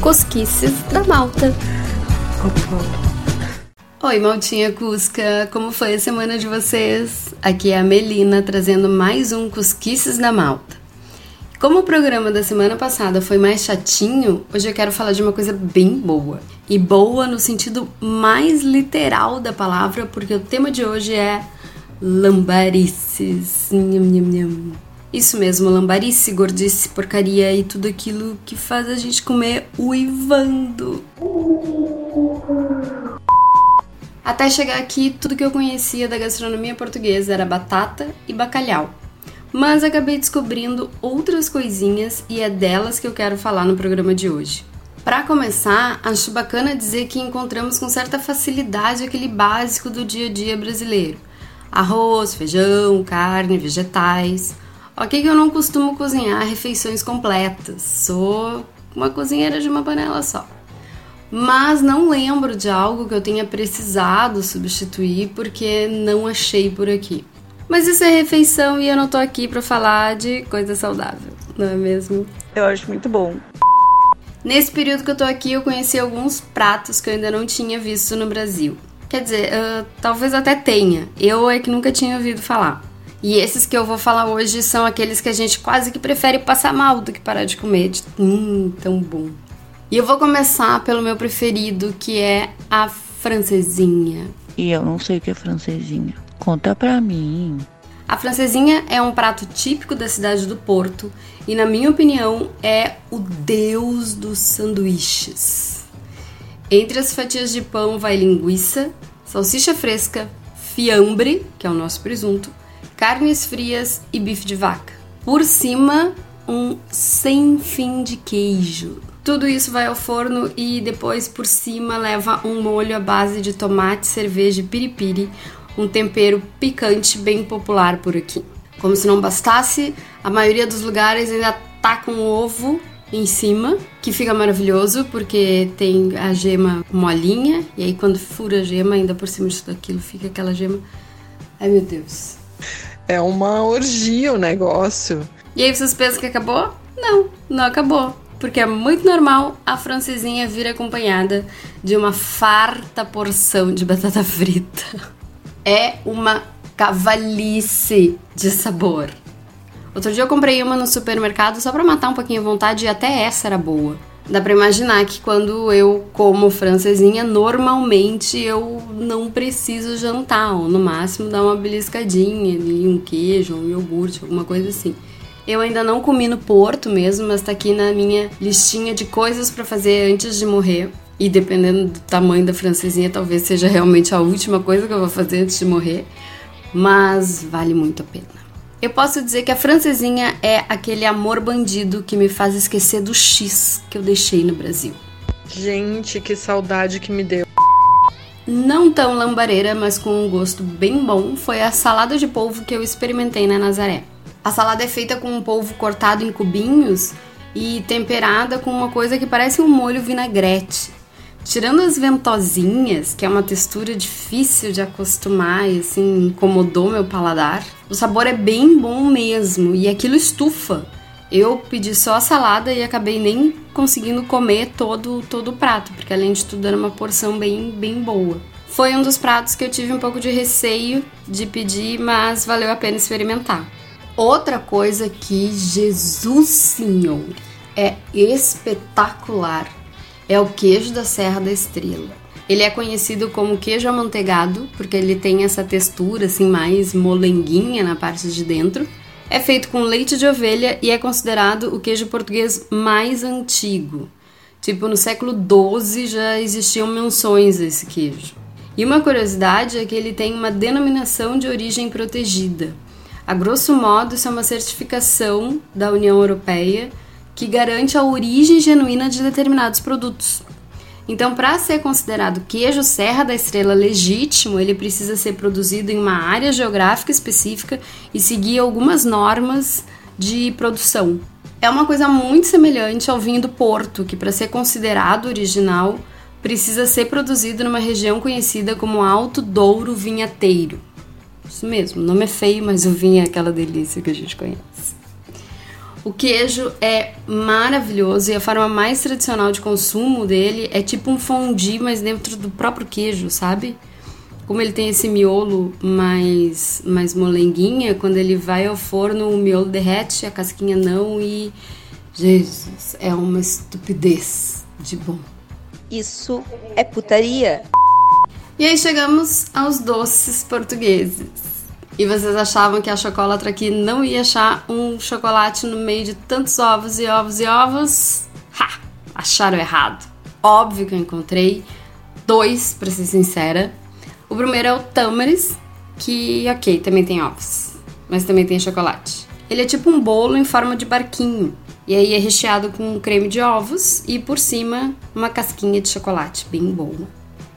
Cosquices da Malta. Oi, Maltinha Cusca, como foi a semana de vocês? Aqui é a Melina trazendo mais um Cosquices da Malta. Como o programa da semana passada foi mais chatinho, hoje eu quero falar de uma coisa bem boa. E boa no sentido mais literal da palavra, porque o tema de hoje é lambarices. Nham, nham, nham. Isso mesmo, lambarice, gordice, porcaria e tudo aquilo que faz a gente comer uivando. Até chegar aqui, tudo que eu conhecia da gastronomia portuguesa era batata e bacalhau mas acabei descobrindo outras coisinhas e é delas que eu quero falar no programa de hoje. Para começar, acho bacana dizer que encontramos com certa facilidade aquele básico do dia a dia brasileiro: arroz, feijão, carne, vegetais. Ok, que eu não costumo cozinhar refeições completas, sou uma cozinheira de uma panela só. Mas não lembro de algo que eu tenha precisado substituir porque não achei por aqui. Mas isso é refeição e eu não tô aqui para falar de coisa saudável, não é mesmo? Eu acho muito bom. Nesse período que eu tô aqui, eu conheci alguns pratos que eu ainda não tinha visto no Brasil. Quer dizer, uh, talvez até tenha. Eu é que nunca tinha ouvido falar. E esses que eu vou falar hoje são aqueles que a gente quase que prefere passar mal do que parar de comer. De, hum, tão bom. E eu vou começar pelo meu preferido, que é a francesinha. E eu não sei o que é francesinha. Conta pra mim. A francesinha é um prato típico da cidade do Porto e, na minha opinião, é o deus dos sanduíches. Entre as fatias de pão vai linguiça, salsicha fresca, fiambre, que é o nosso presunto, carnes frias e bife de vaca. Por cima, um sem fim de queijo. Tudo isso vai ao forno e depois por cima leva um molho à base de tomate, cerveja e piripiri, um tempero picante bem popular por aqui. Como se não bastasse, a maioria dos lugares ainda tá com ovo em cima, que fica maravilhoso porque tem a gema molinha e aí quando fura a gema, ainda por cima disso daquilo fica aquela gema. Ai meu Deus. É uma orgia o negócio. E aí vocês pensam que acabou? Não, não acabou. Porque é muito normal a francesinha vir acompanhada de uma farta porção de batata frita é uma cavalice de sabor. Outro dia eu comprei uma no supermercado só para matar um pouquinho a vontade e até essa era boa. Dá para imaginar que quando eu como francesinha, normalmente eu não preciso jantar, ou no máximo dar uma beliscadinha ali, um queijo, um iogurte, alguma coisa assim. Eu ainda não comi no Porto mesmo, mas tá aqui na minha listinha de coisas para fazer antes de morrer. E dependendo do tamanho da francesinha, talvez seja realmente a última coisa que eu vou fazer antes de morrer. Mas vale muito a pena. Eu posso dizer que a francesinha é aquele amor bandido que me faz esquecer do X que eu deixei no Brasil. Gente, que saudade que me deu. Não tão lambareira, mas com um gosto bem bom, foi a salada de polvo que eu experimentei na Nazaré. A salada é feita com um polvo cortado em cubinhos e temperada com uma coisa que parece um molho vinagrete. Tirando as ventosinhas, que é uma textura difícil de acostumar e assim incomodou meu paladar, o sabor é bem bom mesmo e aquilo estufa. Eu pedi só a salada e acabei nem conseguindo comer todo, todo o prato, porque além de tudo era uma porção bem, bem boa. Foi um dos pratos que eu tive um pouco de receio de pedir, mas valeu a pena experimentar. Outra coisa que Jesus Senhor é espetacular é o queijo da Serra da Estrela. Ele é conhecido como queijo amanteigado porque ele tem essa textura assim mais molenguinha na parte de dentro. É feito com leite de ovelha e é considerado o queijo português mais antigo. Tipo, no século XII já existiam menções a esse queijo. E uma curiosidade é que ele tem uma denominação de origem protegida. A grosso modo, isso é uma certificação da União Europeia que garante a origem genuína de determinados produtos. Então, para ser considerado queijo Serra da Estrela legítimo, ele precisa ser produzido em uma área geográfica específica e seguir algumas normas de produção. É uma coisa muito semelhante ao vinho do Porto, que para ser considerado original precisa ser produzido numa região conhecida como Alto Douro Vinhateiro. Isso mesmo, o nome é feio, mas o vinho é aquela delícia que a gente conhece. O queijo é maravilhoso e a forma mais tradicional de consumo dele é tipo um fondue, mas dentro do próprio queijo, sabe? Como ele tem esse miolo mais, mais molenguinha, quando ele vai ao forno, o miolo derrete, a casquinha não e. Jesus, é uma estupidez de bom. Isso é putaria. E aí chegamos aos doces portugueses. E vocês achavam que a chocolatra aqui não ia achar um chocolate no meio de tantos ovos e ovos e ovos? Ha! Acharam errado. Óbvio que eu encontrei dois, pra ser sincera. O primeiro é o Tamaris, que, ok, também tem ovos, mas também tem chocolate. Ele é tipo um bolo em forma de barquinho. E aí é recheado com creme de ovos e por cima uma casquinha de chocolate bem boa.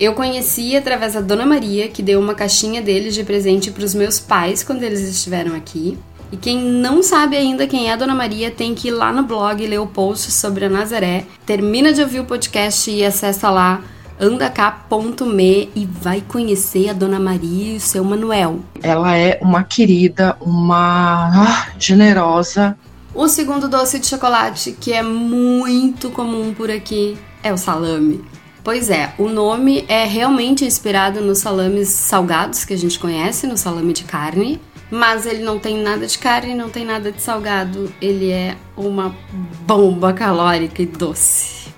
Eu conheci através da Dona Maria, que deu uma caixinha deles de presente para os meus pais quando eles estiveram aqui. E quem não sabe ainda quem é a Dona Maria tem que ir lá no blog ler o post sobre a Nazaré. Termina de ouvir o podcast e acessa lá andacá.me e vai conhecer a Dona Maria e o seu Manuel. Ela é uma querida, uma ah, generosa. O segundo doce de chocolate, que é muito comum por aqui, é o salame. Pois é, o nome é realmente inspirado nos salames salgados que a gente conhece, no salame de carne, mas ele não tem nada de carne, não tem nada de salgado, ele é uma bomba calórica e doce.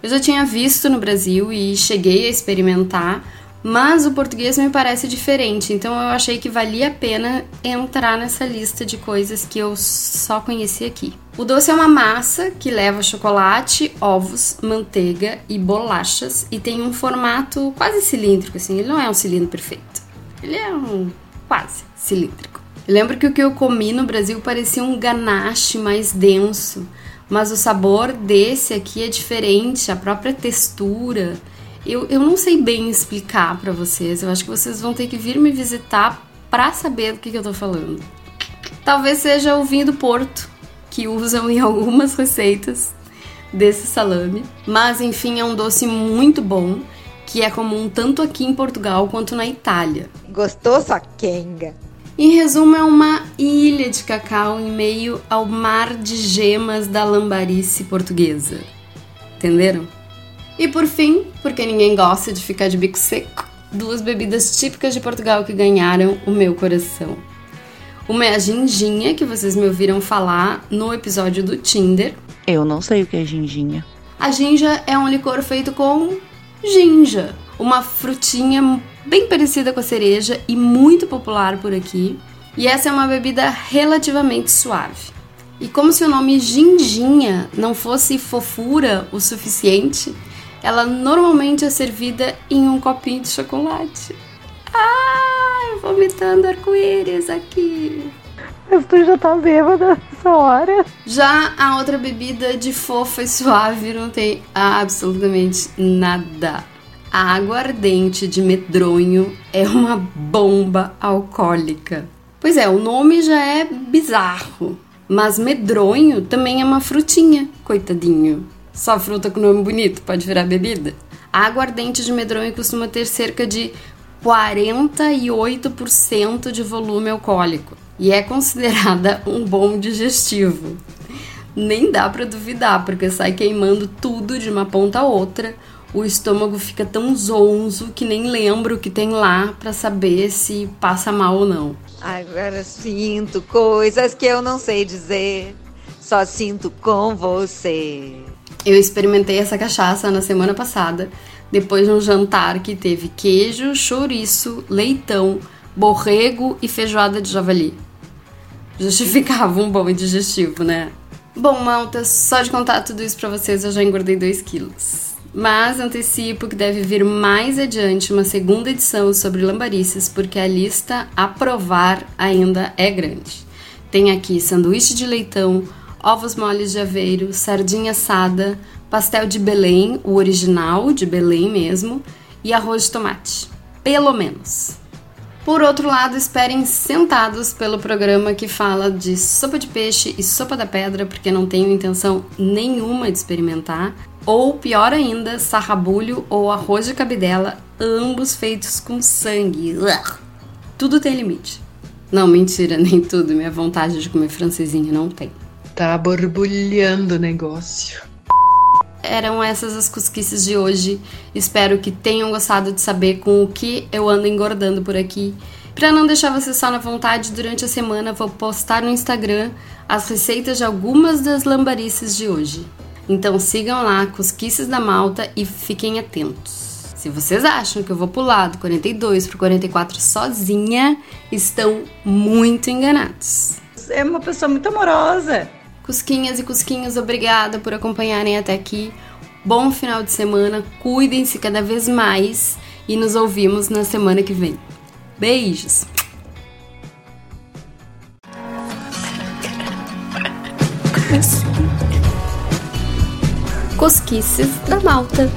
Eu já tinha visto no Brasil e cheguei a experimentar, mas o português me parece diferente, então eu achei que valia a pena entrar nessa lista de coisas que eu só conheci aqui. O doce é uma massa que leva chocolate, ovos, manteiga e bolachas e tem um formato quase cilíndrico, assim, ele não é um cilindro perfeito. Ele é um quase cilíndrico. Eu lembro que o que eu comi no Brasil parecia um ganache mais denso, mas o sabor desse aqui é diferente, a própria textura eu, eu não sei bem explicar para vocês. Eu acho que vocês vão ter que vir me visitar para saber do que, que eu tô falando. Talvez seja o vinho do Porto, que usam em algumas receitas desse salame. Mas enfim, é um doce muito bom, que é comum tanto aqui em Portugal quanto na Itália. Gostou, sua quenga? Em resumo, é uma ilha de cacau em meio ao mar de gemas da lambarice portuguesa. Entenderam? E por fim, porque ninguém gosta de ficar de bico seco, duas bebidas típicas de Portugal que ganharam o meu coração. Uma é a ginginha, que vocês me ouviram falar no episódio do Tinder. Eu não sei o que é ginginha. A ginja é um licor feito com ginja, uma frutinha bem parecida com a cereja e muito popular por aqui. E essa é uma bebida relativamente suave. E como se o nome ginginha não fosse fofura o suficiente, ela normalmente é servida em um copinho de chocolate. Ai, vomitando arco-íris aqui. Mas tu já tá bêbada nessa hora. Já a outra bebida de fofa e suave não tem absolutamente nada. A aguardente de medronho é uma bomba alcoólica. Pois é, o nome já é bizarro. Mas medronho também é uma frutinha, coitadinho. Só fruta com nome bonito pode virar bebida? A aguardente de medronho costuma ter cerca de 48% de volume alcoólico e é considerada um bom digestivo. Nem dá para duvidar, porque sai queimando tudo de uma ponta a outra. O estômago fica tão zonzo que nem lembra o que tem lá para saber se passa mal ou não. Agora sinto coisas que eu não sei dizer. Só sinto com você. Eu experimentei essa cachaça na semana passada, depois de um jantar que teve queijo, chouriço, leitão, borrego e feijoada de javali. Justificava um bom digestivo, né? Bom, malta, só de contar tudo isso pra vocês eu já engordei 2 quilos. Mas antecipo que deve vir mais adiante uma segunda edição sobre lambarices, porque a lista a provar ainda é grande. Tem aqui sanduíche de leitão, ovos moles de aveiro, sardinha assada, pastel de Belém, o original de Belém mesmo, e arroz de tomate. Pelo menos. Por outro lado, esperem sentados pelo programa que fala de sopa de peixe e sopa da pedra, porque não tenho intenção nenhuma de experimentar. Ou pior ainda, sarrabulho ou arroz de cabidela, ambos feitos com sangue. Tudo tem limite. Não, mentira, nem tudo. Minha vontade de comer francesinha não tem. Tá borbulhando o negócio. Eram essas as cosquices de hoje. Espero que tenham gostado de saber com o que eu ando engordando por aqui. Para não deixar você só na vontade, durante a semana vou postar no Instagram as receitas de algumas das lambarices de hoje. Então sigam lá, Cosquices da Malta, e fiquem atentos. Se vocês acham que eu vou pular do 42 pro 44 sozinha, estão muito enganados. É uma pessoa muito amorosa. Cusquinhas e cusquinhos, obrigada por acompanharem até aqui. Bom final de semana, cuidem-se cada vez mais e nos ouvimos na semana que vem. Beijos! Cosquices da Malta.